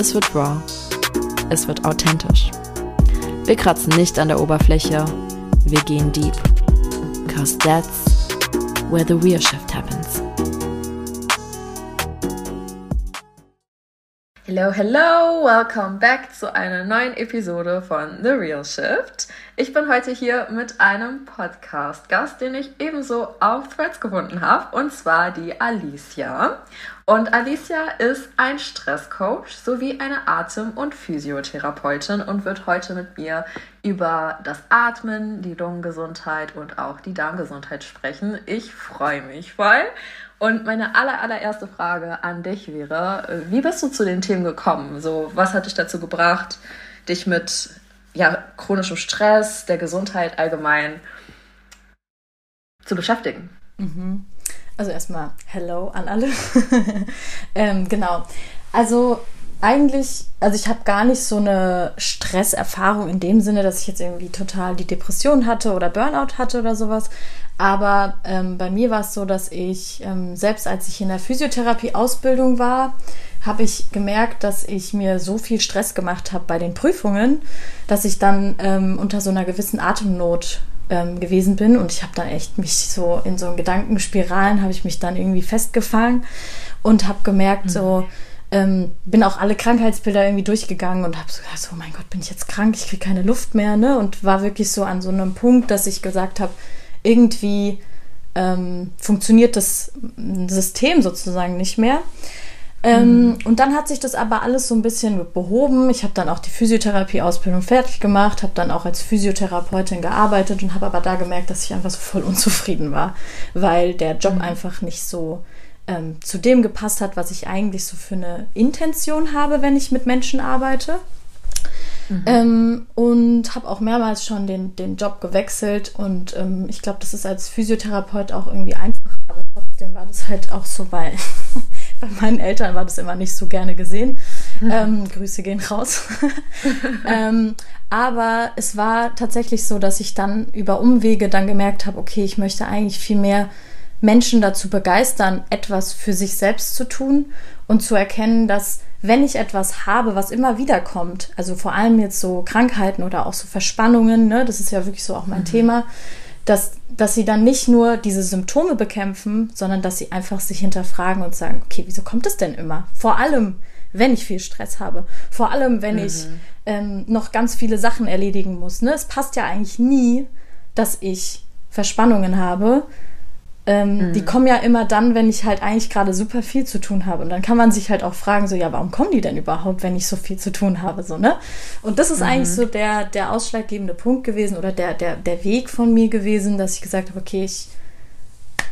es wird raw, es wird authentisch. Wir kratzen nicht an der Oberfläche, wir gehen deep. Cause that's where the real shift happens. Hello, hello, welcome back zu einer neuen Episode von The Real Shift. Ich bin heute hier mit einem Podcast-Gast, den ich ebenso auf Threads gefunden habe, und zwar die Alicia. Und Alicia ist ein Stresscoach sowie eine Atem- und Physiotherapeutin und wird heute mit mir über das Atmen, die Lungengesundheit und auch die Darmgesundheit sprechen. Ich freue mich voll. Und meine aller, allererste Frage an dich wäre, wie bist du zu den Themen gekommen? So, was hat dich dazu gebracht, dich mit ja, chronischem Stress, der Gesundheit allgemein zu beschäftigen? Mhm. Also erstmal Hello an alle. ähm, genau. Also eigentlich, also ich habe gar nicht so eine Stresserfahrung in dem Sinne, dass ich jetzt irgendwie total die Depression hatte oder Burnout hatte oder sowas. Aber ähm, bei mir war es so, dass ich, ähm, selbst als ich in der Physiotherapie-Ausbildung war, habe ich gemerkt, dass ich mir so viel Stress gemacht habe bei den Prüfungen, dass ich dann ähm, unter so einer gewissen Atemnot ähm, gewesen bin. Und ich habe dann echt mich so in so Gedankenspiralen, habe ich mich dann irgendwie festgefangen und habe gemerkt, mhm. so, ähm, bin auch alle Krankheitsbilder irgendwie durchgegangen und habe so gedacht, oh mein Gott, bin ich jetzt krank, ich kriege keine Luft mehr, ne? Und war wirklich so an so einem Punkt, dass ich gesagt habe, irgendwie ähm, funktioniert das System sozusagen nicht mehr. Ähm, mhm. Und dann hat sich das aber alles so ein bisschen behoben. Ich habe dann auch die Physiotherapie-Ausbildung fertig gemacht, habe dann auch als Physiotherapeutin gearbeitet und habe aber da gemerkt, dass ich einfach so voll unzufrieden war, weil der Job mhm. einfach nicht so ähm, zu dem gepasst hat, was ich eigentlich so für eine Intention habe, wenn ich mit Menschen arbeite. Mhm. Ähm, und habe auch mehrmals schon den, den Job gewechselt und ähm, ich glaube, das ist als Physiotherapeut auch irgendwie einfacher, aber trotzdem war das halt auch so bei, bei meinen Eltern war das immer nicht so gerne gesehen. Mhm. Ähm, Grüße gehen raus. ähm, aber es war tatsächlich so, dass ich dann über Umwege dann gemerkt habe, okay, ich möchte eigentlich viel mehr Menschen dazu begeistern, etwas für sich selbst zu tun und zu erkennen, dass wenn ich etwas habe, was immer wieder kommt, also vor allem jetzt so Krankheiten oder auch so Verspannungen, ne, das ist ja wirklich so auch mein mhm. Thema, dass, dass sie dann nicht nur diese Symptome bekämpfen, sondern dass sie einfach sich hinterfragen und sagen, okay, wieso kommt es denn immer? Vor allem, wenn ich viel Stress habe, vor allem, wenn mhm. ich ähm, noch ganz viele Sachen erledigen muss. Ne? Es passt ja eigentlich nie, dass ich Verspannungen habe, ähm, mhm. Die kommen ja immer dann, wenn ich halt eigentlich gerade super viel zu tun habe. Und dann kann man sich halt auch fragen, so, ja, warum kommen die denn überhaupt, wenn ich so viel zu tun habe, so, ne? Und das ist mhm. eigentlich so der, der ausschlaggebende Punkt gewesen oder der, der, der Weg von mir gewesen, dass ich gesagt habe, okay, ich,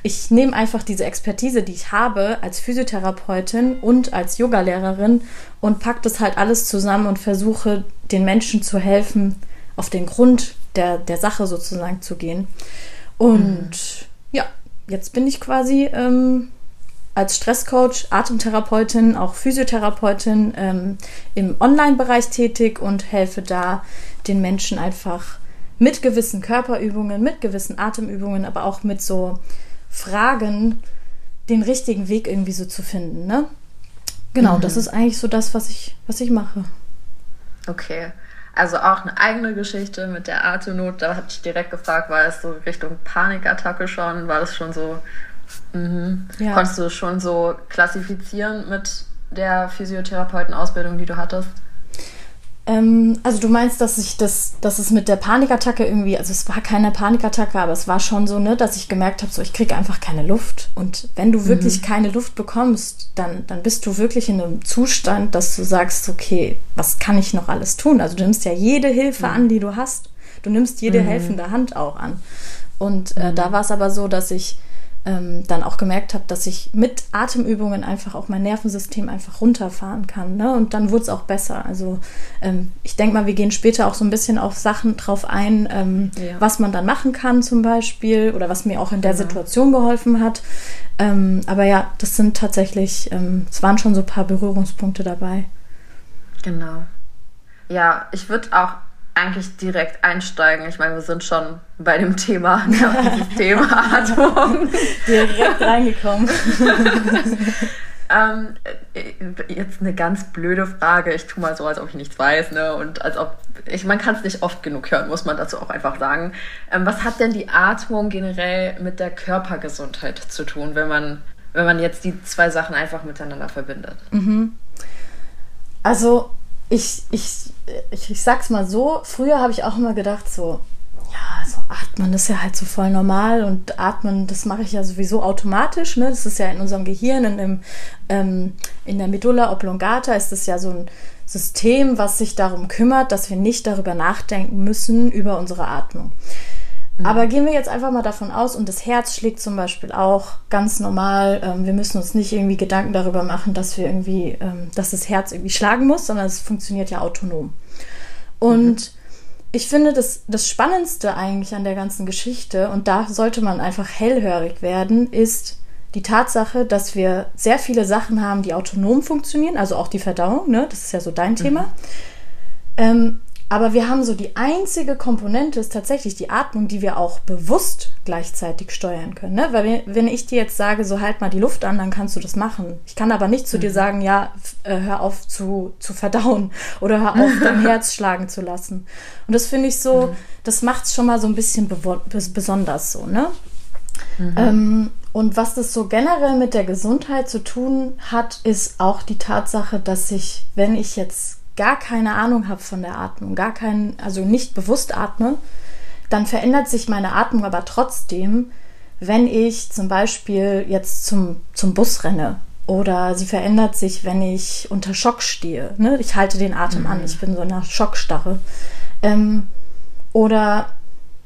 ich nehme einfach diese Expertise, die ich habe als Physiotherapeutin und als Yogalehrerin und packe das halt alles zusammen und versuche den Menschen zu helfen, auf den Grund der, der Sache sozusagen zu gehen. Und mhm. Jetzt bin ich quasi ähm, als Stresscoach, Atemtherapeutin, auch Physiotherapeutin ähm, im Online-Bereich tätig und helfe da den Menschen einfach mit gewissen Körperübungen, mit gewissen Atemübungen, aber auch mit so Fragen den richtigen Weg irgendwie so zu finden. Ne? Genau, mhm. das ist eigentlich so das, was ich, was ich mache. Okay. Also auch eine eigene Geschichte mit der Atemnot. Da habe ich direkt gefragt, war es so Richtung Panikattacke schon? War das schon so? Mhm. Ja. Konntest du schon so klassifizieren mit der Physiotherapeuten-Ausbildung, die du hattest? Ähm, also du meinst, dass ich das, dass es mit der Panikattacke irgendwie, also es war keine Panikattacke, aber es war schon so, ne, dass ich gemerkt habe, so ich kriege einfach keine Luft. Und wenn du wirklich mhm. keine Luft bekommst, dann, dann bist du wirklich in einem Zustand, dass du sagst, okay, was kann ich noch alles tun? Also du nimmst ja jede Hilfe mhm. an, die du hast. Du nimmst jede mhm. helfende Hand auch an. Und äh, da mhm. war es aber so, dass ich ähm, dann auch gemerkt habe, dass ich mit Atemübungen einfach auch mein Nervensystem einfach runterfahren kann. Ne? Und dann wurde es auch besser. Also ähm, ich denke mal, wir gehen später auch so ein bisschen auf Sachen drauf ein, ähm, ja. was man dann machen kann zum Beispiel oder was mir auch in der genau. Situation geholfen hat. Ähm, aber ja, das sind tatsächlich, ähm, es waren schon so ein paar Berührungspunkte dabei. Genau. Ja, ich würde auch eigentlich direkt einsteigen. Ich meine, wir sind schon bei dem Thema Nervensystem, Atmung. direkt reingekommen. ähm, äh, jetzt eine ganz blöde Frage. Ich tue mal so, als ob ich nichts weiß, ne? Und als ob ich, man kann es nicht oft genug hören, muss man dazu auch einfach sagen. Ähm, was hat denn die Atmung generell mit der Körpergesundheit zu tun, wenn man, wenn man jetzt die zwei Sachen einfach miteinander verbindet? Mhm. Also ich, ich, ich, ich sag's mal so, früher habe ich auch immer gedacht, so, ja, so atmen ist ja halt so voll normal und atmen, das mache ich ja sowieso automatisch. Ne? Das ist ja in unserem Gehirn, in, dem, ähm, in der Medulla oblongata ist das ja so ein System, was sich darum kümmert, dass wir nicht darüber nachdenken müssen, über unsere Atmung. Mhm. Aber gehen wir jetzt einfach mal davon aus, und das Herz schlägt zum Beispiel auch ganz normal. Ähm, wir müssen uns nicht irgendwie Gedanken darüber machen, dass wir irgendwie, ähm, dass das Herz irgendwie schlagen muss, sondern es funktioniert ja autonom. Und mhm. ich finde, das, das Spannendste eigentlich an der ganzen Geschichte, und da sollte man einfach hellhörig werden, ist die Tatsache, dass wir sehr viele Sachen haben, die autonom funktionieren, also auch die Verdauung, ne? das ist ja so dein Thema. Mhm. Ähm, aber wir haben so die einzige Komponente ist tatsächlich die Atmung, die wir auch bewusst gleichzeitig steuern können. Ne? Weil wenn ich dir jetzt sage, so halt mal die Luft an, dann kannst du das machen. Ich kann aber nicht zu mhm. dir sagen, ja, äh, hör auf zu, zu verdauen oder hör auf dein Herz schlagen zu lassen. Und das finde ich so, mhm. das macht es schon mal so ein bisschen besonders so, ne? Mhm. Ähm, und was das so generell mit der Gesundheit zu tun hat, ist auch die Tatsache, dass ich, wenn ich jetzt gar keine Ahnung habe von der Atmung, gar kein, also nicht bewusst atme, dann verändert sich meine Atmung aber trotzdem, wenn ich zum Beispiel jetzt zum, zum Bus renne oder sie verändert sich, wenn ich unter Schock stehe. Ne? Ich halte den Atem mhm. an, ich bin so in einer Schockstarre. Ähm, oder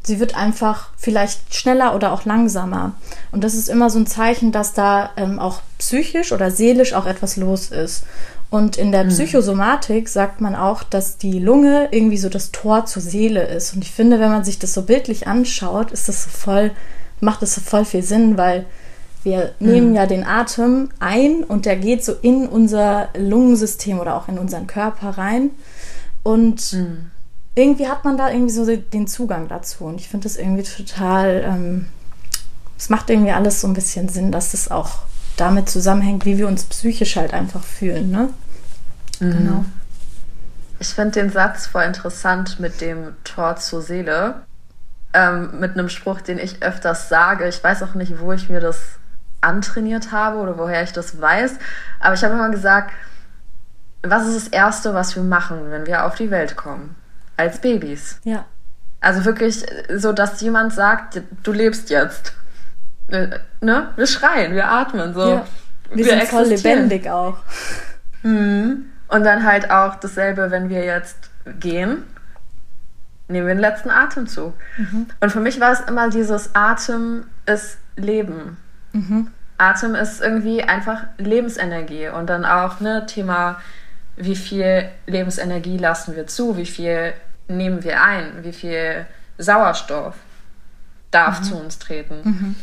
sie wird einfach vielleicht schneller oder auch langsamer. Und das ist immer so ein Zeichen, dass da ähm, auch psychisch oder seelisch auch etwas los ist. Und in der mhm. Psychosomatik sagt man auch, dass die Lunge irgendwie so das Tor zur Seele ist. Und ich finde, wenn man sich das so bildlich anschaut, ist das so voll, macht das so voll viel Sinn, weil wir mhm. nehmen ja den Atem ein und der geht so in unser Lungensystem oder auch in unseren Körper rein. Und mhm. irgendwie hat man da irgendwie so den Zugang dazu. Und ich finde das irgendwie total, ähm, es macht irgendwie alles so ein bisschen Sinn, dass das auch damit zusammenhängt, wie wir uns psychisch halt einfach fühlen. Ne? Mhm. Genau. Ich finde den Satz voll interessant mit dem Tor zur Seele. Ähm, mit einem Spruch, den ich öfters sage. Ich weiß auch nicht, wo ich mir das antrainiert habe oder woher ich das weiß. Aber ich habe immer gesagt, was ist das Erste, was wir machen, wenn wir auf die Welt kommen? Als Babys. Ja. Also wirklich so, dass jemand sagt, du lebst jetzt. Äh, ne? Wir schreien, wir atmen so. Ja. Wir, wir sind voll lebendig auch. Mhm. Und dann halt auch dasselbe, wenn wir jetzt gehen, nehmen wir den letzten Atemzug. Mhm. Und für mich war es immer dieses Atem ist Leben. Mhm. Atem ist irgendwie einfach Lebensenergie und dann auch ne Thema, wie viel Lebensenergie lassen wir zu, wie viel nehmen wir ein, wie viel Sauerstoff darf mhm. zu uns treten.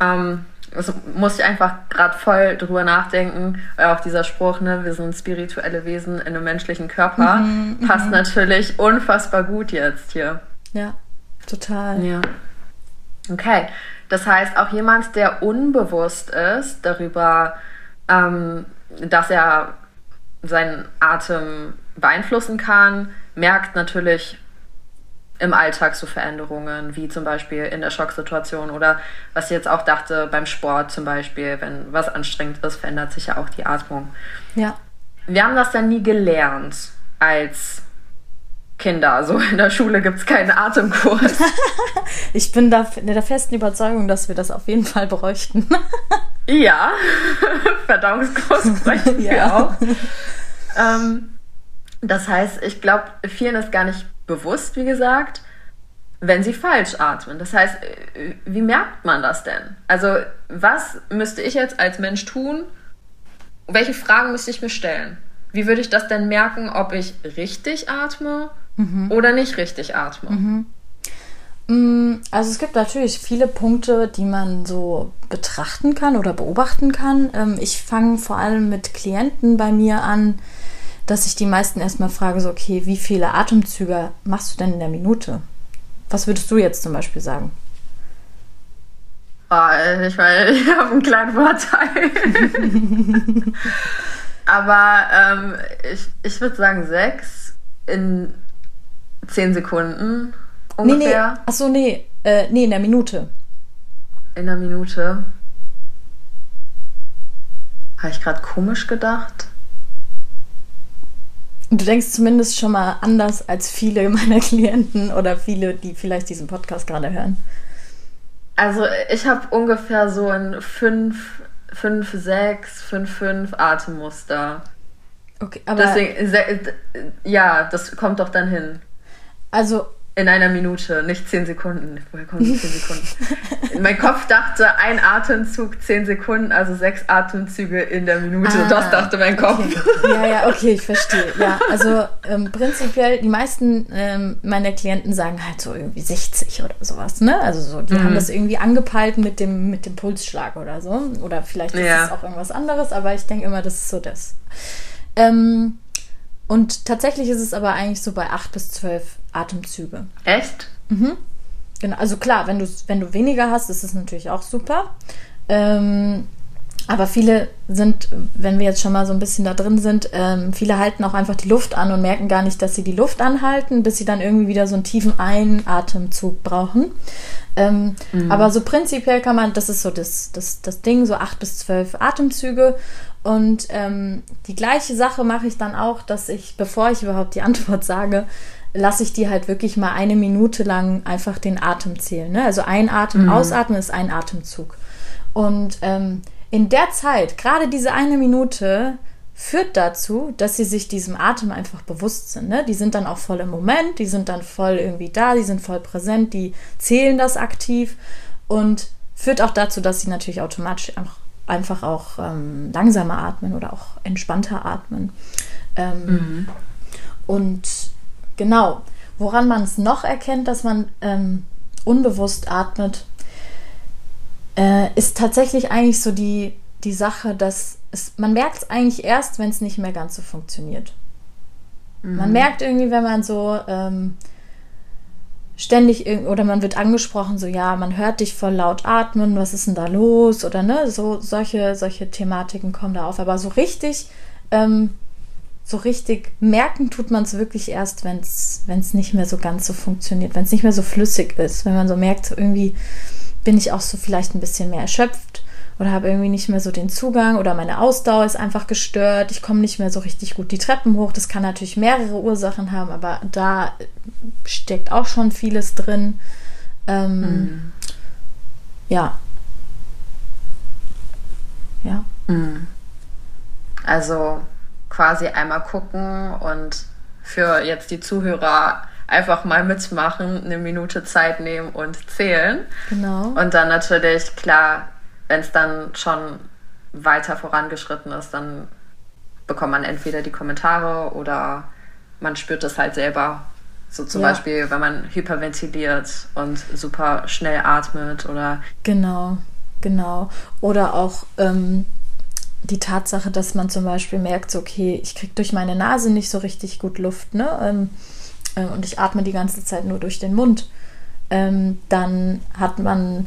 Ähm, also muss ich einfach gerade voll drüber nachdenken, weil auch dieser Spruch, ne, wir sind spirituelle Wesen in einem menschlichen Körper, mhm, mhm. passt natürlich unfassbar gut jetzt hier. Ja, total. Ja. Okay, das heißt, auch jemand, der unbewusst ist darüber, ähm, dass er seinen Atem beeinflussen kann, merkt natürlich im Alltag so Veränderungen, wie zum Beispiel in der Schocksituation oder was ich jetzt auch dachte beim Sport zum Beispiel, wenn was anstrengend ist, verändert sich ja auch die Atmung. Ja. Wir haben das dann nie gelernt als Kinder. So in der Schule gibt es keinen Atemkurs. ich bin da in der festen Überzeugung, dass wir das auf jeden Fall bräuchten. ja, Verdauungskurs bräuchten wir ja. auch. Ähm, das heißt, ich glaube, vielen ist gar nicht bewusst, wie gesagt, wenn sie falsch atmen. Das heißt, äh, wie merkt man das denn? Also, was müsste ich jetzt als Mensch tun? Welche Fragen müsste ich mir stellen? Wie würde ich das denn merken, ob ich richtig atme mhm. oder nicht richtig atme? Mhm. Mm, also es gibt natürlich viele Punkte, die man so betrachten kann oder beobachten kann. Ähm, ich fange vor allem mit Klienten bei mir an, dass ich die meisten erstmal frage, so, okay, wie viele Atemzüge machst du denn in der Minute? Was würdest du jetzt zum Beispiel sagen? Oh, ich meine, ich habe einen kleinen Vorteil. Aber ähm, ich, ich würde sagen sechs in zehn Sekunden ungefähr. Nee, nee. Achso, nee. Äh, nee, in der Minute. In der Minute. Habe ich gerade komisch gedacht? Du denkst zumindest schon mal anders als viele meiner Klienten oder viele, die vielleicht diesen Podcast gerade hören. Also ich habe ungefähr so ein 5, 5, 6, 5, 5 Atemmuster. Okay, aber. Deswegen, ja, das kommt doch dann hin. Also in einer Minute, nicht zehn Sekunden. Woher kommen die zehn Sekunden? mein Kopf dachte, ein Atemzug zehn Sekunden, also sechs Atemzüge in der Minute. Ah, das dachte mein Kopf. Okay. Ja, ja, okay, ich verstehe. Ja, also ähm, prinzipiell, die meisten ähm, meiner Klienten sagen halt so irgendwie 60 oder sowas, ne? Also so, die mhm. haben das irgendwie angepeilt mit dem, mit dem Pulsschlag oder so. Oder vielleicht ist ja. es auch irgendwas anderes, aber ich denke immer, das ist so das. Ähm, und tatsächlich ist es aber eigentlich so bei acht bis zwölf Atemzüge. Echt? Mhm. Genau, also klar, wenn du, wenn du weniger hast, ist es natürlich auch super. Ähm, aber viele sind, wenn wir jetzt schon mal so ein bisschen da drin sind, ähm, viele halten auch einfach die Luft an und merken gar nicht, dass sie die Luft anhalten, bis sie dann irgendwie wieder so einen tiefen Einatemzug brauchen. Ähm, mhm. Aber so prinzipiell kann man, das ist so das, das, das Ding, so acht bis zwölf Atemzüge. Und ähm, die gleiche Sache mache ich dann auch, dass ich, bevor ich überhaupt die Antwort sage, lasse ich die halt wirklich mal eine Minute lang einfach den Atem zählen. Ne? Also einatmen, mhm. ausatmen ist ein Atemzug. Und ähm, in der Zeit, gerade diese eine Minute, führt dazu, dass sie sich diesem Atem einfach bewusst sind. Ne? Die sind dann auch voll im Moment, die sind dann voll irgendwie da, die sind voll präsent, die zählen das aktiv und führt auch dazu, dass sie natürlich automatisch auch einfach auch ähm, langsamer atmen oder auch entspannter atmen. Ähm, mhm. Und genau, woran man es noch erkennt, dass man ähm, unbewusst atmet, äh, ist tatsächlich eigentlich so die, die Sache, dass es, man merkt es eigentlich erst, wenn es nicht mehr ganz so funktioniert. Mhm. Man merkt irgendwie, wenn man so ähm, ständig oder man wird angesprochen, so ja, man hört dich voll laut atmen, was ist denn da los? Oder ne, so solche, solche Thematiken kommen da auf. Aber so richtig, ähm, so richtig merken tut man es wirklich erst, wenn es nicht mehr so ganz so funktioniert, wenn es nicht mehr so flüssig ist, wenn man so merkt, so irgendwie bin ich auch so vielleicht ein bisschen mehr erschöpft oder habe irgendwie nicht mehr so den Zugang oder meine Ausdauer ist einfach gestört, ich komme nicht mehr so richtig gut die Treppen hoch. Das kann natürlich mehrere Ursachen haben, aber da steckt auch schon vieles drin. Ähm, mhm. Ja. Ja. Mhm. Also quasi einmal gucken und für jetzt die Zuhörer einfach mal mitmachen, eine Minute Zeit nehmen und zählen. Genau. Und dann natürlich, klar, wenn es dann schon weiter vorangeschritten ist, dann bekommt man entweder die Kommentare oder man spürt es halt selber. So zum ja. Beispiel, wenn man hyperventiliert und super schnell atmet oder. Genau, genau. Oder auch ähm, die Tatsache, dass man zum Beispiel merkt, so, okay, ich kriege durch meine Nase nicht so richtig gut Luft, ne? Ähm, äh, und ich atme die ganze Zeit nur durch den Mund. Ähm, dann hat man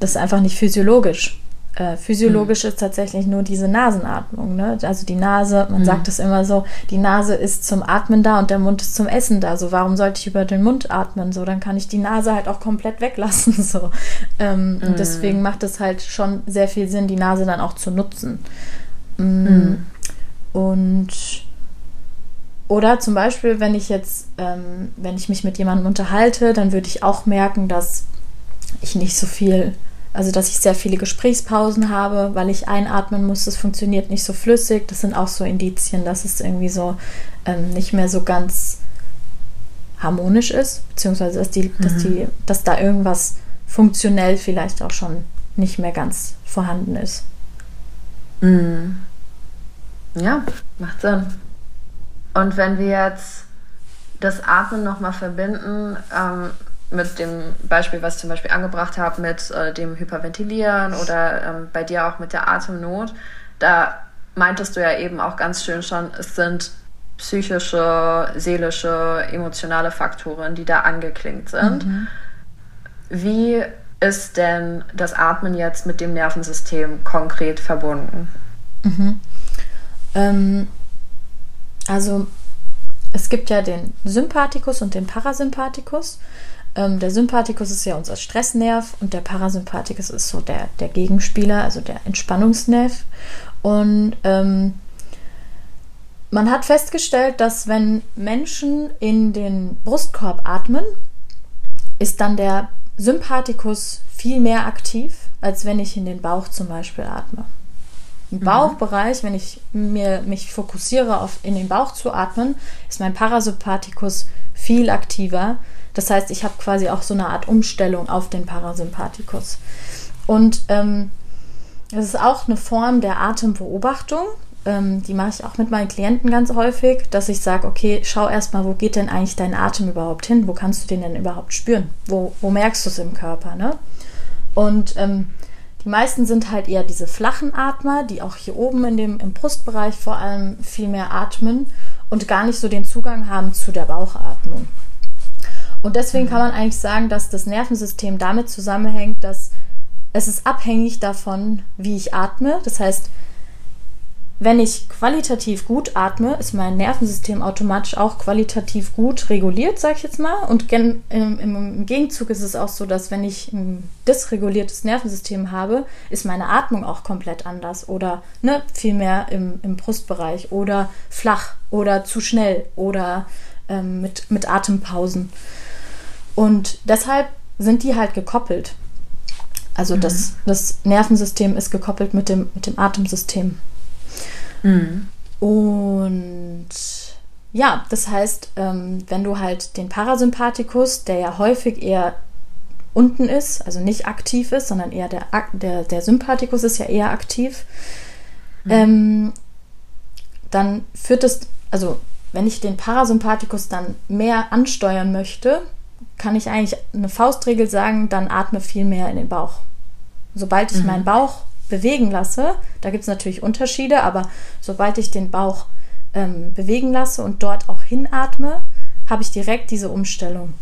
das ist einfach nicht physiologisch. Äh, physiologisch mhm. ist tatsächlich nur diese Nasenatmung. Ne? Also die Nase, man mhm. sagt es immer so, die Nase ist zum Atmen da und der Mund ist zum Essen da. So, warum sollte ich über den Mund atmen? So, dann kann ich die Nase halt auch komplett weglassen. So. Ähm, mhm. Und deswegen macht es halt schon sehr viel Sinn, die Nase dann auch zu nutzen. Mm. Mhm. Und oder zum Beispiel, wenn ich jetzt, ähm, wenn ich mich mit jemandem unterhalte, dann würde ich auch merken, dass ich nicht so viel also, dass ich sehr viele Gesprächspausen habe, weil ich einatmen muss. Das funktioniert nicht so flüssig. Das sind auch so Indizien, dass es irgendwie so ähm, nicht mehr so ganz harmonisch ist, beziehungsweise dass, die, mhm. dass, die, dass da irgendwas funktionell vielleicht auch schon nicht mehr ganz vorhanden ist. Mhm. Ja, macht Sinn. Und wenn wir jetzt das Atmen nochmal verbinden ähm, mit dem Beispiel, was ich zum Beispiel angebracht habe, mit äh, dem Hyperventilieren oder ähm, bei dir auch mit der Atemnot, da meintest du ja eben auch ganz schön schon, es sind psychische, seelische, emotionale Faktoren, die da angeklingt sind. Mhm. Wie ist denn das Atmen jetzt mit dem Nervensystem konkret verbunden? Mhm. Ähm, also es gibt ja den Sympathikus und den Parasympathikus. Ähm, der Sympathikus ist ja unser Stressnerv und der Parasympathikus ist so der, der Gegenspieler, also der Entspannungsnerv. Und ähm, man hat festgestellt, dass wenn Menschen in den Brustkorb atmen, ist dann der Sympathikus viel mehr aktiv, als wenn ich in den Bauch zum Beispiel atme. Im mhm. Bauchbereich, wenn ich mir, mich fokussiere auf in den Bauch zu atmen, ist mein Parasympathikus viel aktiver. Das heißt, ich habe quasi auch so eine Art Umstellung auf den Parasympathikus. Und ähm, das ist auch eine Form der Atembeobachtung ähm, die mache ich auch mit meinen Klienten ganz häufig, dass ich sage, okay, schau erstmal, wo geht denn eigentlich dein Atem überhaupt hin? Wo kannst du den denn überhaupt spüren? Wo, wo merkst du es im Körper? Ne? Und ähm, die meisten sind halt eher diese flachen Atmer, die auch hier oben in dem, im Brustbereich vor allem viel mehr atmen und gar nicht so den Zugang haben zu der Bauchatmung. Und deswegen kann man eigentlich sagen, dass das Nervensystem damit zusammenhängt, dass es ist abhängig davon, wie ich atme. Das heißt, wenn ich qualitativ gut atme, ist mein Nervensystem automatisch auch qualitativ gut reguliert, sag ich jetzt mal. Und im, im, Gegenzug ist es auch so, dass wenn ich ein dysreguliertes Nervensystem habe, ist meine Atmung auch komplett anders oder ne, viel mehr im, im Brustbereich oder flach oder zu schnell oder ähm, mit, mit Atempausen. Und deshalb sind die halt gekoppelt. Also mhm. das, das Nervensystem ist gekoppelt mit dem, mit dem Atemsystem. Mhm. Und ja, das heißt, ähm, wenn du halt den Parasympathikus, der ja häufig eher unten ist, also nicht aktiv ist, sondern eher der, der, der Sympathikus ist ja eher aktiv, mhm. ähm, dann führt es, also wenn ich den Parasympathikus dann mehr ansteuern möchte, kann ich eigentlich eine Faustregel sagen, dann atme viel mehr in den Bauch. Sobald ich mhm. meinen Bauch bewegen lasse, da gibt es natürlich Unterschiede, aber sobald ich den Bauch ähm, bewegen lasse und dort auch hinatme, habe ich direkt diese Umstellung.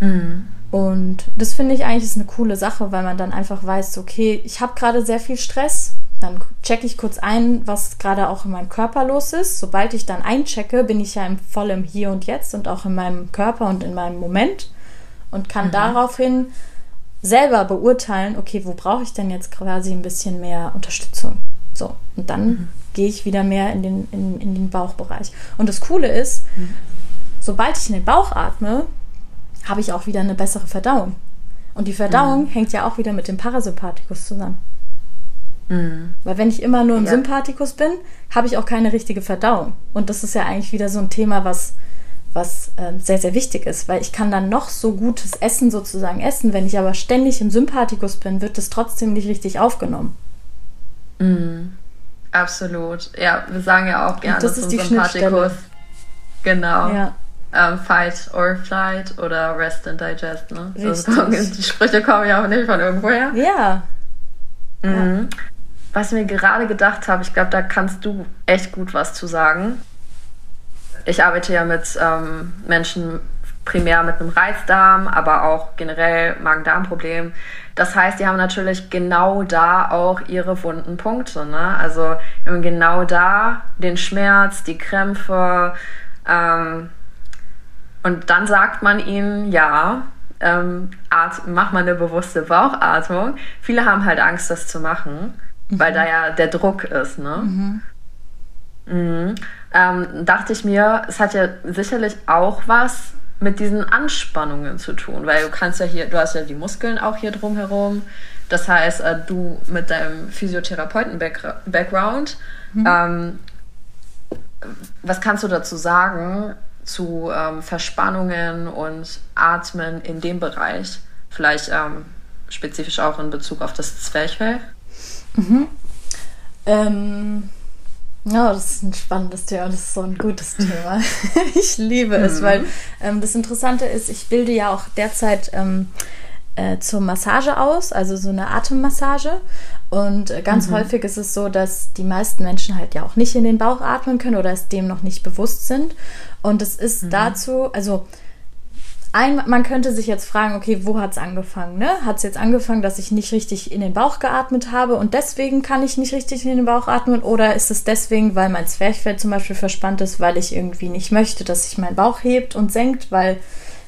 Mhm. Und das finde ich eigentlich ist eine coole Sache, weil man dann einfach weiß, okay, ich habe gerade sehr viel Stress, dann checke ich kurz ein, was gerade auch in meinem Körper los ist. Sobald ich dann einchecke, bin ich ja im vollem Hier und Jetzt und auch in meinem Körper und in meinem Moment und kann mhm. daraufhin selber beurteilen, okay, wo brauche ich denn jetzt quasi ein bisschen mehr Unterstützung? So, und dann mhm. gehe ich wieder mehr in den, in, in den Bauchbereich. Und das Coole ist, mhm. sobald ich in den Bauch atme, habe ich auch wieder eine bessere Verdauung. Und die Verdauung mhm. hängt ja auch wieder mit dem Parasympathikus zusammen. Mhm. Weil wenn ich immer nur im ja. Sympathikus bin, habe ich auch keine richtige Verdauung. Und das ist ja eigentlich wieder so ein Thema, was was äh, sehr, sehr wichtig ist, weil ich kann dann noch so gutes Essen sozusagen essen, wenn ich aber ständig im Sympathikus bin, wird es trotzdem nicht richtig aufgenommen. Mm, absolut. Ja, wir sagen ja auch gerne das die Sympathikus. Genau. Ja. Um, ähm, fight or flight oder rest and digest. Ne? Also, die Sprüche kommen ja auch nicht von irgendwoher. Ja. Mhm. ja. Was mir gerade gedacht habe, ich glaube, da kannst du echt gut was zu sagen ich arbeite ja mit ähm, Menschen primär mit einem Reizdarm, aber auch generell Magen-Darm-Problem. Das heißt, die haben natürlich genau da auch ihre wunden Punkte. Ne? Also haben genau da den Schmerz, die Krämpfe. Ähm, und dann sagt man ihnen, ja, ähm, mach mal eine bewusste Bauchatmung. Viele haben halt Angst, das zu machen, mhm. weil da ja der Druck ist. Ne? Mhm. Mhm. Ähm, dachte ich mir, es hat ja sicherlich auch was mit diesen Anspannungen zu tun, weil du kannst ja hier, du hast ja die Muskeln auch hier drumherum. Das heißt, äh, du mit deinem Physiotherapeuten-Background, mhm. ähm, was kannst du dazu sagen, zu ähm, Verspannungen und Atmen in dem Bereich? Vielleicht ähm, spezifisch auch in Bezug auf das Zwerchfell? Mhm. Ähm, ja, das ist ein spannendes Thema, das ist so ein gutes Thema. ich liebe es, mhm. weil ähm, das Interessante ist, ich bilde ja auch derzeit ähm, äh, zur Massage aus, also so eine Atemmassage. Und äh, ganz mhm. häufig ist es so, dass die meisten Menschen halt ja auch nicht in den Bauch atmen können oder es dem noch nicht bewusst sind. Und es ist mhm. dazu, also ein, man könnte sich jetzt fragen, okay, wo hat es angefangen? Ne? Hat es jetzt angefangen, dass ich nicht richtig in den Bauch geatmet habe und deswegen kann ich nicht richtig in den Bauch atmen? Oder ist es deswegen, weil mein Zwerchfell zum Beispiel verspannt ist, weil ich irgendwie nicht möchte, dass sich mein Bauch hebt und senkt? Weil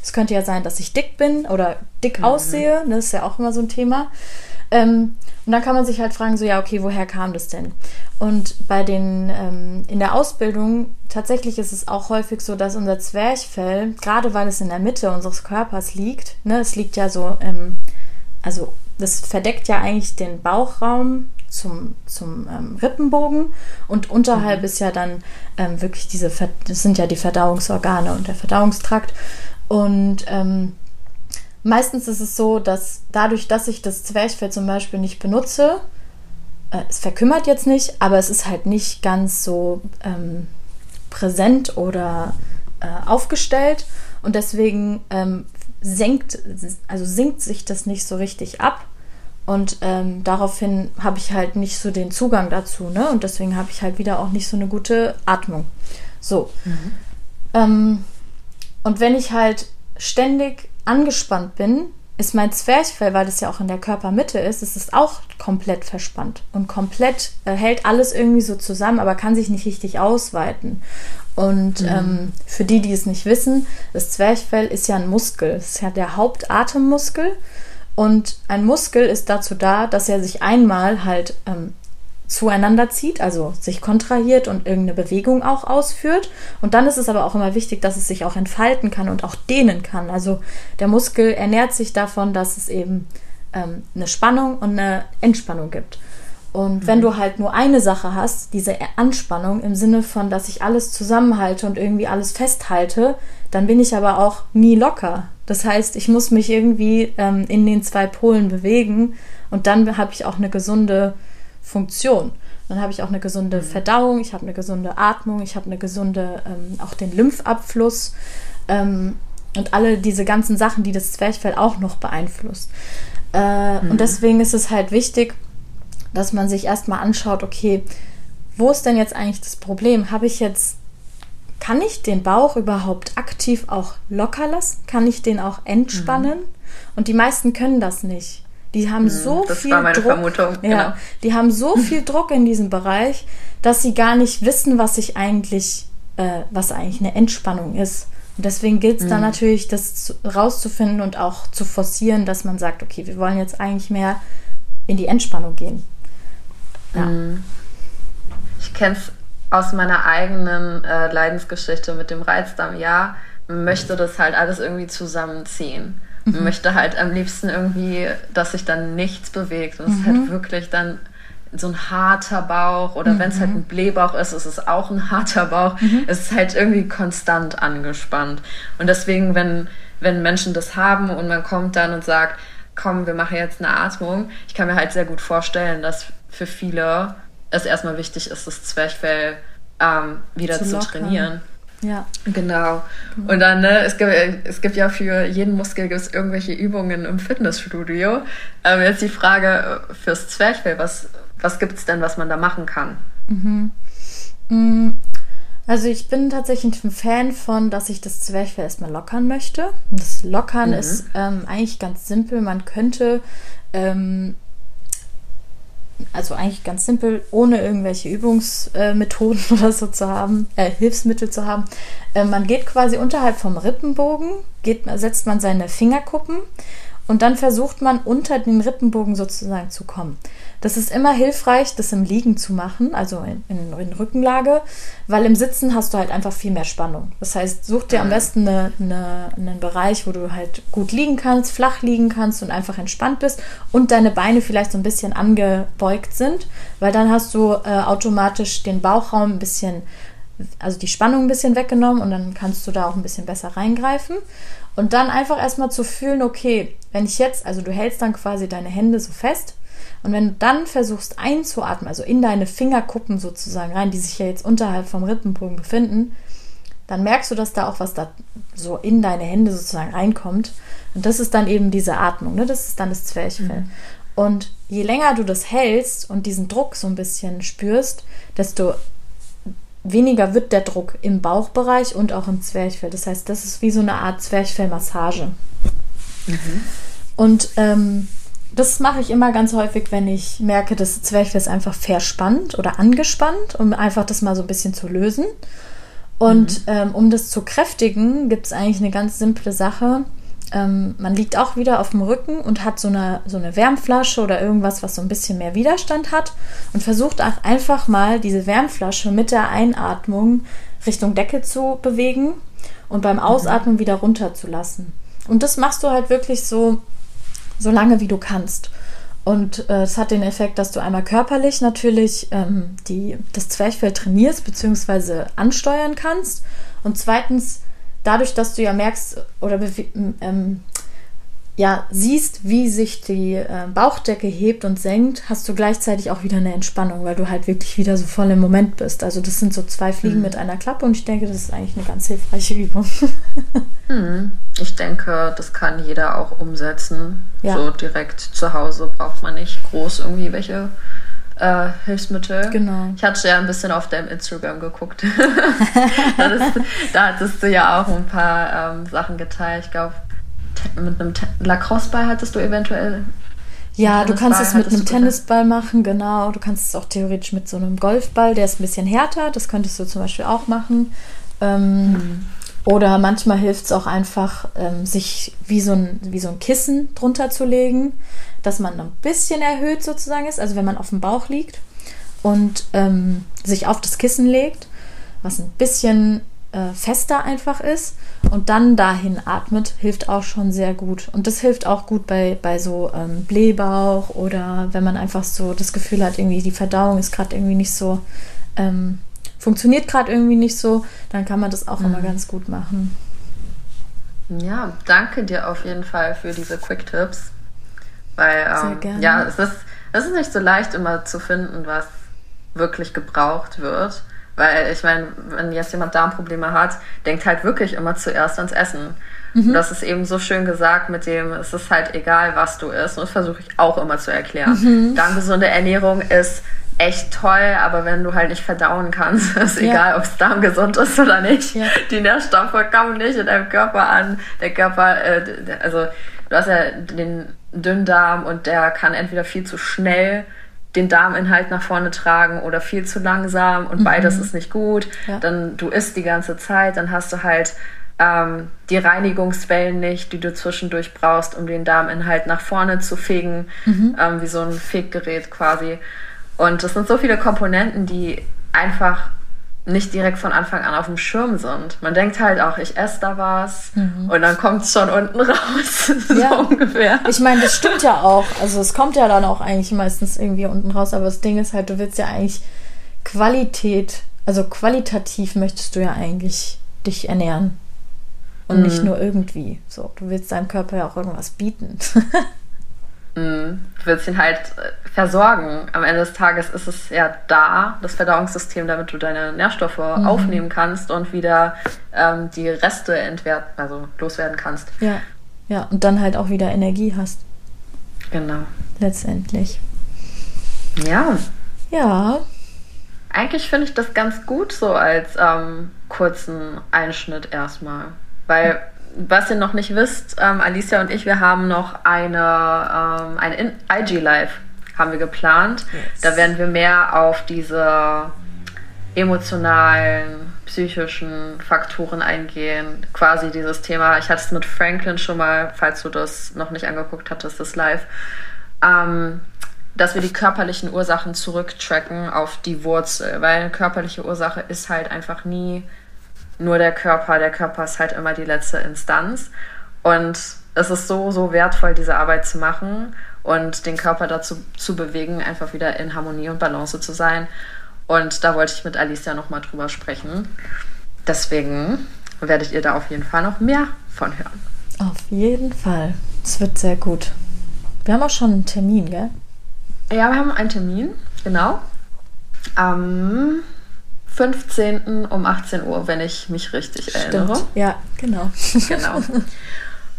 es könnte ja sein, dass ich dick bin oder dick mhm. aussehe. Ne? Das ist ja auch immer so ein Thema. Ähm, und dann kann man sich halt fragen, so ja, okay, woher kam das denn? Und bei den ähm, in der Ausbildung tatsächlich ist es auch häufig so, dass unser Zwerchfell, gerade weil es in der Mitte unseres Körpers liegt, ne, es liegt ja so, ähm, also das verdeckt ja eigentlich den Bauchraum zum, zum ähm, Rippenbogen und unterhalb mhm. ist ja dann ähm, wirklich diese, das sind ja die Verdauungsorgane und der Verdauungstrakt und ähm, Meistens ist es so, dass dadurch, dass ich das Zwerchfell zum Beispiel nicht benutze, es verkümmert jetzt nicht, aber es ist halt nicht ganz so ähm, präsent oder äh, aufgestellt und deswegen ähm, senkt, also sinkt sich das nicht so richtig ab. Und ähm, daraufhin habe ich halt nicht so den Zugang dazu, ne? Und deswegen habe ich halt wieder auch nicht so eine gute Atmung. So. Mhm. Ähm, und wenn ich halt ständig angespannt bin, ist mein Zwerchfell, weil das ja auch in der Körpermitte ist, ist es auch komplett verspannt und komplett äh, hält alles irgendwie so zusammen, aber kann sich nicht richtig ausweiten. Und mhm. ähm, für die, die es nicht wissen, das Zwerchfell ist ja ein Muskel. Es ist ja der Hauptatemmuskel. Und ein Muskel ist dazu da, dass er sich einmal halt ähm, zueinander zieht, also sich kontrahiert und irgendeine Bewegung auch ausführt. Und dann ist es aber auch immer wichtig, dass es sich auch entfalten kann und auch dehnen kann. Also der Muskel ernährt sich davon, dass es eben ähm, eine Spannung und eine Entspannung gibt. Und mhm. wenn du halt nur eine Sache hast, diese Anspannung im Sinne von, dass ich alles zusammenhalte und irgendwie alles festhalte, dann bin ich aber auch nie locker. Das heißt, ich muss mich irgendwie ähm, in den zwei Polen bewegen und dann habe ich auch eine gesunde Funktion. Dann habe ich auch eine gesunde mhm. Verdauung, ich habe eine gesunde Atmung, ich habe eine gesunde, ähm, auch den Lymphabfluss ähm, und alle diese ganzen Sachen, die das Zwerchfell auch noch beeinflusst. Äh, mhm. Und deswegen ist es halt wichtig, dass man sich erstmal anschaut, okay, wo ist denn jetzt eigentlich das Problem? Habe ich jetzt, kann ich den Bauch überhaupt aktiv auch locker lassen? Kann ich den auch entspannen? Mhm. Und die meisten können das nicht. Die haben hm, so das viel war meine Druck. Vermutung. Ja, genau. die haben so viel Druck in diesem Bereich, dass sie gar nicht wissen, was sich eigentlich, äh, was eigentlich eine Entspannung ist. Und deswegen gilt es mhm. dann hm. natürlich, das rauszufinden und auch zu forcieren, dass man sagt, okay, wir wollen jetzt eigentlich mehr in die Entspannung gehen. Ja. Hm. Ich kenne es aus meiner eigenen äh, Leidensgeschichte mit dem Reizdarm. Ja, möchte das halt alles irgendwie zusammenziehen mhm. möchte halt am liebsten irgendwie, dass sich dann nichts bewegt. Und es mhm. ist halt mhm. wirklich dann so ein harter Bauch oder mhm. wenn es halt ein Blähbauch ist, ist es auch ein harter Bauch. Mhm. Es ist halt irgendwie konstant angespannt. Und deswegen, wenn, wenn Menschen das haben und man kommt dann und sagt, komm, wir machen jetzt eine Atmung, ich kann mir halt sehr gut vorstellen, dass für viele es erstmal wichtig ist, das Zwerchfell ähm, wieder zu, zu trainieren. Ja. Genau. Und dann, ne, es gibt, es gibt ja für jeden Muskel gibt's irgendwelche Übungen im Fitnessstudio. Ähm, jetzt die Frage fürs Zwerchfell, was, was gibt es denn, was man da machen kann? Mhm. Mm, also ich bin tatsächlich ein Fan von, dass ich das Zwerchfell erstmal lockern möchte. Das Lockern mhm. ist ähm, eigentlich ganz simpel. Man könnte ähm, also eigentlich ganz simpel, ohne irgendwelche Übungsmethoden oder so zu haben, äh, Hilfsmittel zu haben. Äh, man geht quasi unterhalb vom Rippenbogen, geht, setzt man seine Fingerkuppen und dann versucht man unter den Rippenbogen sozusagen zu kommen. Das ist immer hilfreich, das im Liegen zu machen, also in, in, in, Rückenlage, weil im Sitzen hast du halt einfach viel mehr Spannung. Das heißt, such dir am besten eine, eine, einen Bereich, wo du halt gut liegen kannst, flach liegen kannst und einfach entspannt bist und deine Beine vielleicht so ein bisschen angebeugt sind, weil dann hast du äh, automatisch den Bauchraum ein bisschen also die Spannung ein bisschen weggenommen und dann kannst du da auch ein bisschen besser reingreifen. Und dann einfach erstmal zu fühlen, okay, wenn ich jetzt, also du hältst dann quasi deine Hände so fest und wenn du dann versuchst einzuatmen, also in deine Fingerkuppen sozusagen rein, die sich ja jetzt unterhalb vom Rippenbogen befinden, dann merkst du, dass da auch was da so in deine Hände sozusagen reinkommt. Und das ist dann eben diese Atmung, ne? das ist dann das Zwerchfell. Mhm. Und je länger du das hältst und diesen Druck so ein bisschen spürst, desto weniger wird der Druck im Bauchbereich und auch im Zwerchfell. Das heißt, das ist wie so eine Art Zwerchfellmassage. Mhm. Und ähm, das mache ich immer ganz häufig, wenn ich merke, das Zwerchfell ist einfach verspannt oder angespannt, um einfach das mal so ein bisschen zu lösen. Und mhm. ähm, um das zu kräftigen, gibt es eigentlich eine ganz simple Sache. Ähm, man liegt auch wieder auf dem Rücken und hat so eine, so eine Wärmflasche oder irgendwas, was so ein bisschen mehr Widerstand hat und versucht auch einfach mal diese Wärmflasche mit der Einatmung Richtung Decke zu bewegen und beim mhm. Ausatmen mhm. wieder runterzulassen. Und das machst du halt wirklich so, so lange wie du kannst. Und äh, es hat den Effekt, dass du einmal körperlich natürlich ähm, die, das Zwerchfell trainierst bzw. ansteuern kannst. Und zweitens, dadurch, dass du ja merkst oder ähm, ja, siehst, wie sich die äh, Bauchdecke hebt und senkt, hast du gleichzeitig auch wieder eine Entspannung, weil du halt wirklich wieder so voll im Moment bist. Also das sind so zwei Fliegen mhm. mit einer Klappe und ich denke, das ist eigentlich eine ganz hilfreiche Übung. mhm. Ich denke, das kann jeder auch umsetzen. Ja. So direkt zu Hause braucht man nicht groß irgendwie welche äh, Hilfsmittel. Genau. Ich hatte ja ein bisschen auf deinem Instagram geguckt. da hattest du ja auch ein paar ähm, Sachen geteilt. Ich glaube, mit einem Lacrosse-Ball hattest du eventuell. Ja, du kannst es mit einem Tennisball machen, genau. Du kannst es auch theoretisch mit so einem Golfball, der ist ein bisschen härter. Das könntest du zum Beispiel auch machen. Ähm, mhm. Oder manchmal hilft es auch einfach, ähm, sich wie so, ein, wie so ein Kissen drunter zu legen, dass man ein bisschen erhöht sozusagen ist. Also wenn man auf dem Bauch liegt und ähm, sich auf das Kissen legt, was ein bisschen äh, fester einfach ist und dann dahin atmet, hilft auch schon sehr gut. Und das hilft auch gut bei, bei so ähm, Blähbauch oder wenn man einfach so das Gefühl hat, irgendwie die Verdauung ist gerade irgendwie nicht so, ähm, funktioniert gerade irgendwie nicht so, dann kann man das auch mhm. immer ganz gut machen. Ja, danke dir auf jeden Fall für diese Quick-Tipps. Weil, ähm, ja, es ist, es ist nicht so leicht immer zu finden, was wirklich gebraucht wird. Weil ich meine, wenn jetzt jemand Darmprobleme hat, denkt halt wirklich immer zuerst ans Essen. Mhm. Und das ist eben so schön gesagt mit dem, es ist halt egal, was du isst. Und das versuche ich auch immer zu erklären. Mhm. Darmgesunde Ernährung ist echt toll, aber wenn du halt nicht verdauen kannst, ist ja. egal, ob es darmgesund ist oder nicht. Ja. Die Nährstoffe kommen nicht in deinem Körper an. Der Körper, äh, also du hast ja den Dünndarm und der kann entweder viel zu schnell den Darminhalt nach vorne tragen oder viel zu langsam und mhm. beides ist nicht gut. Ja. Dann du isst die ganze Zeit, dann hast du halt ähm, die Reinigungswellen nicht, die du zwischendurch brauchst, um den Darminhalt nach vorne zu fegen, mhm. ähm, wie so ein Feggerät quasi. Und es sind so viele Komponenten, die einfach nicht direkt von Anfang an auf dem Schirm sind. Man denkt halt auch, ich esse da was mhm. und dann kommt es schon unten raus. ja. so ungefähr. Ich meine, das stimmt ja auch. Also es kommt ja dann auch eigentlich meistens irgendwie unten raus, aber das Ding ist halt, du willst ja eigentlich Qualität, also qualitativ möchtest du ja eigentlich dich ernähren. Und mhm. nicht nur irgendwie. So, du willst deinem Körper ja auch irgendwas bieten. Mhm. Du willst ihn halt äh, versorgen. Am Ende des Tages ist es ja da, das Verdauungssystem, damit du deine Nährstoffe mhm. aufnehmen kannst und wieder ähm, die Reste entwerten, also loswerden kannst. Ja. Ja, und dann halt auch wieder Energie hast. Genau. Letztendlich. Ja. Ja. Eigentlich finde ich das ganz gut so als ähm, kurzen Einschnitt erstmal. Weil was ihr noch nicht wisst, ähm, Alicia und ich, wir haben noch eine, ähm, ein IG Live haben wir geplant. Yes. Da werden wir mehr auf diese emotionalen, psychischen Faktoren eingehen. Quasi dieses Thema, ich hatte es mit Franklin schon mal, falls du das noch nicht angeguckt hattest, das Live, ähm, dass wir die körperlichen Ursachen zurücktracken auf die Wurzel, weil eine körperliche Ursache ist halt einfach nie nur der Körper. Der Körper ist halt immer die letzte Instanz. Und es ist so, so wertvoll, diese Arbeit zu machen und den Körper dazu zu bewegen, einfach wieder in Harmonie und Balance zu sein. Und da wollte ich mit Alicia nochmal drüber sprechen. Deswegen werdet ihr da auf jeden Fall noch mehr von hören. Auf jeden Fall. Es wird sehr gut. Wir haben auch schon einen Termin, gell? Ja, wir haben einen Termin, genau. Am 15. um 18 Uhr, wenn ich mich richtig Stimmt. erinnere. Ja, genau. Genau.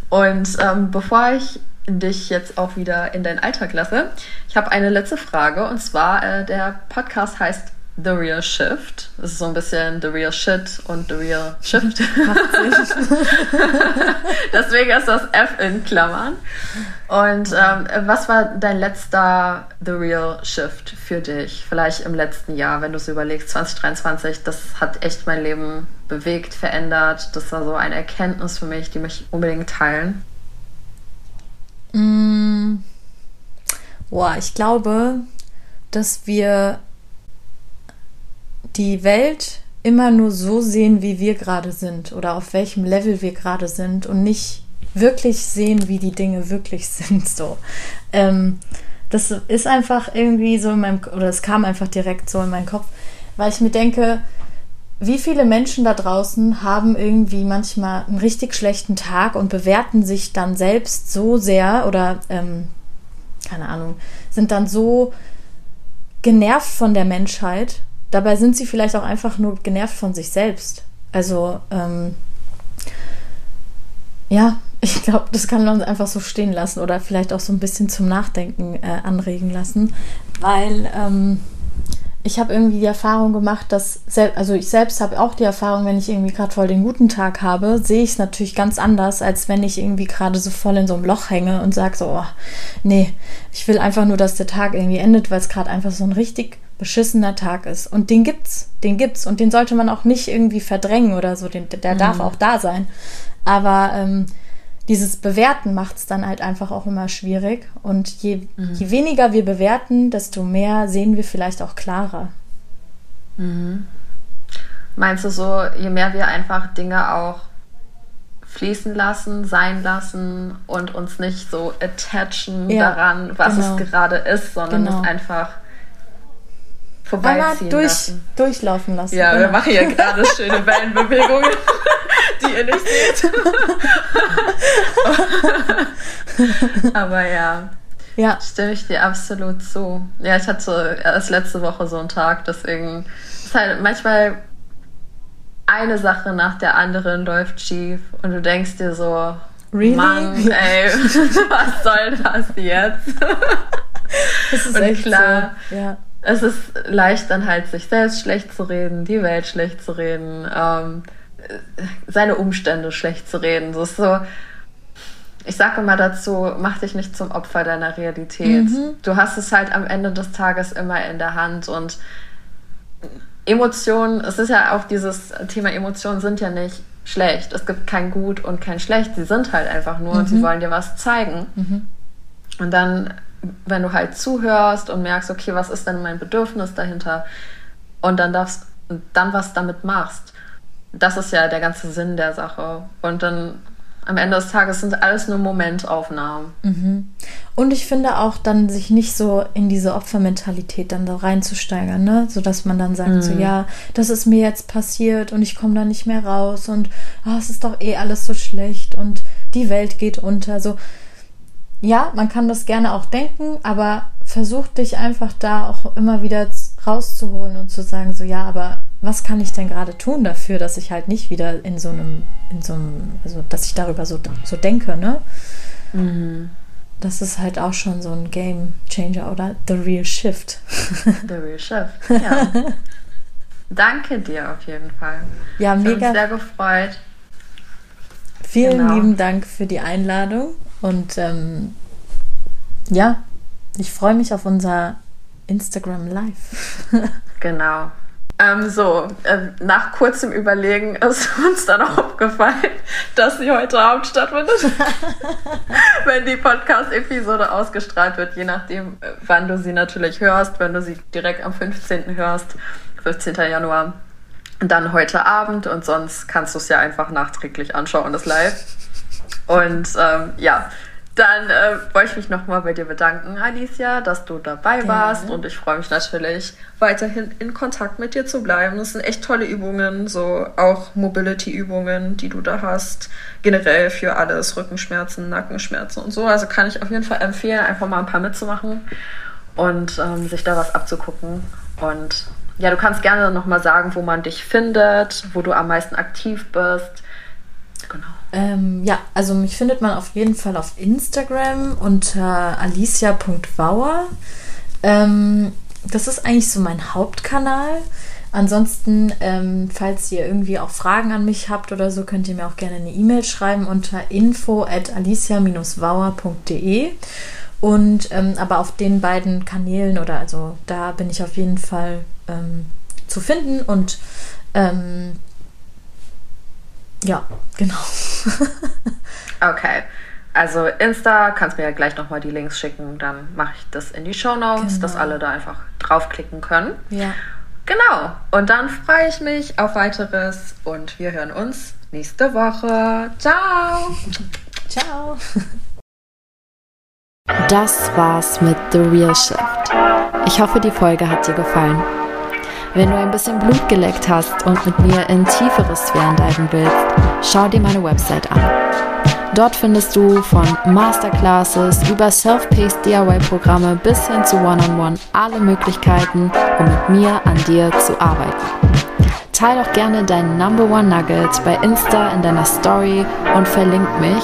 Und ähm, bevor ich dich jetzt auch wieder in deinen Alltag lasse, ich habe eine letzte Frage. Und zwar, äh, der Podcast heißt The Real Shift. Das ist so ein bisschen The Real Shit und The Real Shift. Deswegen ist das F in Klammern. Und ähm, was war dein letzter The Real Shift für dich? Vielleicht im letzten Jahr, wenn du es überlegst, 2023, das hat echt mein Leben bewegt, verändert. Das war so eine Erkenntnis für mich, die mich unbedingt teilen. Mm. Boah, ich glaube, dass wir die Welt immer nur so sehen, wie wir gerade sind oder auf welchem Level wir gerade sind und nicht wirklich sehen, wie die Dinge wirklich sind. So, ähm, das ist einfach irgendwie so in meinem oder es kam einfach direkt so in meinen Kopf, weil ich mir denke, wie viele Menschen da draußen haben irgendwie manchmal einen richtig schlechten Tag und bewerten sich dann selbst so sehr oder ähm, keine Ahnung, sind dann so genervt von der Menschheit. Dabei sind sie vielleicht auch einfach nur genervt von sich selbst. Also, ähm, ja, ich glaube, das kann man einfach so stehen lassen oder vielleicht auch so ein bisschen zum Nachdenken äh, anregen lassen, weil ähm, ich habe irgendwie die Erfahrung gemacht, dass, also ich selbst habe auch die Erfahrung, wenn ich irgendwie gerade voll den guten Tag habe, sehe ich es natürlich ganz anders, als wenn ich irgendwie gerade so voll in so einem Loch hänge und sage so, oh, nee, ich will einfach nur, dass der Tag irgendwie endet, weil es gerade einfach so ein richtig beschissener Tag ist. Und den gibt's, den gibt's und den sollte man auch nicht irgendwie verdrängen oder so, den, der mhm. darf auch da sein. Aber ähm, dieses Bewerten macht es dann halt einfach auch immer schwierig. Und je, mhm. je weniger wir bewerten, desto mehr sehen wir vielleicht auch klarer. Mhm. Meinst du so, je mehr wir einfach Dinge auch fließen lassen, sein lassen und uns nicht so attachen ja, daran, was genau. es gerade ist, sondern genau. es einfach vorbeiziehen durch, lassen. Durchlaufen lassen. Ja, genau. wir machen hier gerade schöne Wellenbewegungen, die ihr nicht seht. Aber ja, ja, stimme ich dir absolut zu. Ja, ich hatte erst letzte Woche so einen Tag, deswegen ist halt manchmal eine Sache nach der anderen läuft schief und du denkst dir so, really? Mann, ey, was soll das jetzt? Das ist und echt klar. So. Ja es ist leicht dann halt, sich selbst schlecht zu reden, die Welt schlecht zu reden, ähm, seine Umstände schlecht zu reden. So ist so, ich sage immer dazu, mach dich nicht zum Opfer deiner Realität. Mhm. Du hast es halt am Ende des Tages immer in der Hand und Emotionen, es ist ja auch dieses Thema Emotionen sind ja nicht schlecht. Es gibt kein Gut und kein Schlecht. Sie sind halt einfach nur mhm. und sie mhm. wollen dir was zeigen. Mhm. Und dann wenn du halt zuhörst und merkst, okay, was ist denn mein Bedürfnis dahinter und dann darfst dann was damit machst. Das ist ja der ganze Sinn der Sache. Und dann am Ende des Tages sind alles nur Momentaufnahmen. Mhm. Und ich finde auch dann, sich nicht so in diese Opfermentalität dann da reinzusteigern, ne? Sodass man dann sagt, mhm. so ja, das ist mir jetzt passiert und ich komme da nicht mehr raus und oh, es ist doch eh alles so schlecht und die Welt geht unter. So, ja, man kann das gerne auch denken, aber versuch dich einfach da auch immer wieder rauszuholen und zu sagen, so ja, aber was kann ich denn gerade tun dafür, dass ich halt nicht wieder in so einem, in so einem, also dass ich darüber so, so denke, ne? Mhm. Das ist halt auch schon so ein Game Changer oder The Real Shift. The Real Shift, ja. Danke dir auf jeden Fall. Ja, ich mega. Mich sehr gefreut. Vielen genau. lieben Dank für die Einladung und ähm, ja, ich freue mich auf unser Instagram Live. genau. Ähm, so, äh, nach kurzem Überlegen ist uns dann auch aufgefallen, dass sie heute Abend stattfindet. wenn die Podcast-Episode ausgestrahlt wird, je nachdem, äh, wann du sie natürlich hörst, wenn du sie direkt am 15. hörst, 15. Januar, dann heute Abend und sonst kannst du es ja einfach nachträglich anschauen, das Live. Und ähm, ja, Dann äh, wollte ich mich nochmal bei dir bedanken, Alicia, dass du dabei Gerne. warst. Und ich freue mich natürlich, weiterhin in Kontakt mit dir zu bleiben. Das sind echt tolle Übungen, so auch Mobility-Übungen, die du da hast. Generell für alles, Rückenschmerzen, Nackenschmerzen und so. Also kann ich auf jeden Fall empfehlen, einfach mal ein paar mitzumachen und ähm, sich da was abzugucken. Und ja, du kannst gerne nochmal sagen, wo man dich findet, wo du am meisten aktiv bist. Genau. Ähm, ja, also mich findet man auf jeden Fall auf Instagram unter alicia.bauer. Ähm, das ist eigentlich so mein Hauptkanal. Ansonsten, ähm, falls ihr irgendwie auch Fragen an mich habt oder so, könnt ihr mir auch gerne eine E-Mail schreiben unter info at alicia-bauer.de. Und ähm, aber auf den beiden Kanälen oder also da bin ich auf jeden Fall ähm, zu finden und ähm, ja, genau. okay. Also Insta, kannst mir ja gleich nochmal die Links schicken, dann mache ich das in die Show Notes, genau. dass alle da einfach draufklicken können. Ja. Genau. Und dann freue ich mich auf weiteres und wir hören uns nächste Woche. Ciao. Ciao. Das war's mit The Real Shift. Ich hoffe, die Folge hat dir gefallen. Wenn du ein bisschen Blut geleckt hast und mit mir in tiefere Sphären diven willst, schau dir meine Website an. Dort findest du von Masterclasses über Self-Paced DIY-Programme bis hin zu One-on-One -on -One alle Möglichkeiten, um mit mir an dir zu arbeiten. Teil doch gerne deinen Number One Nugget bei Insta in deiner Story und verlink mich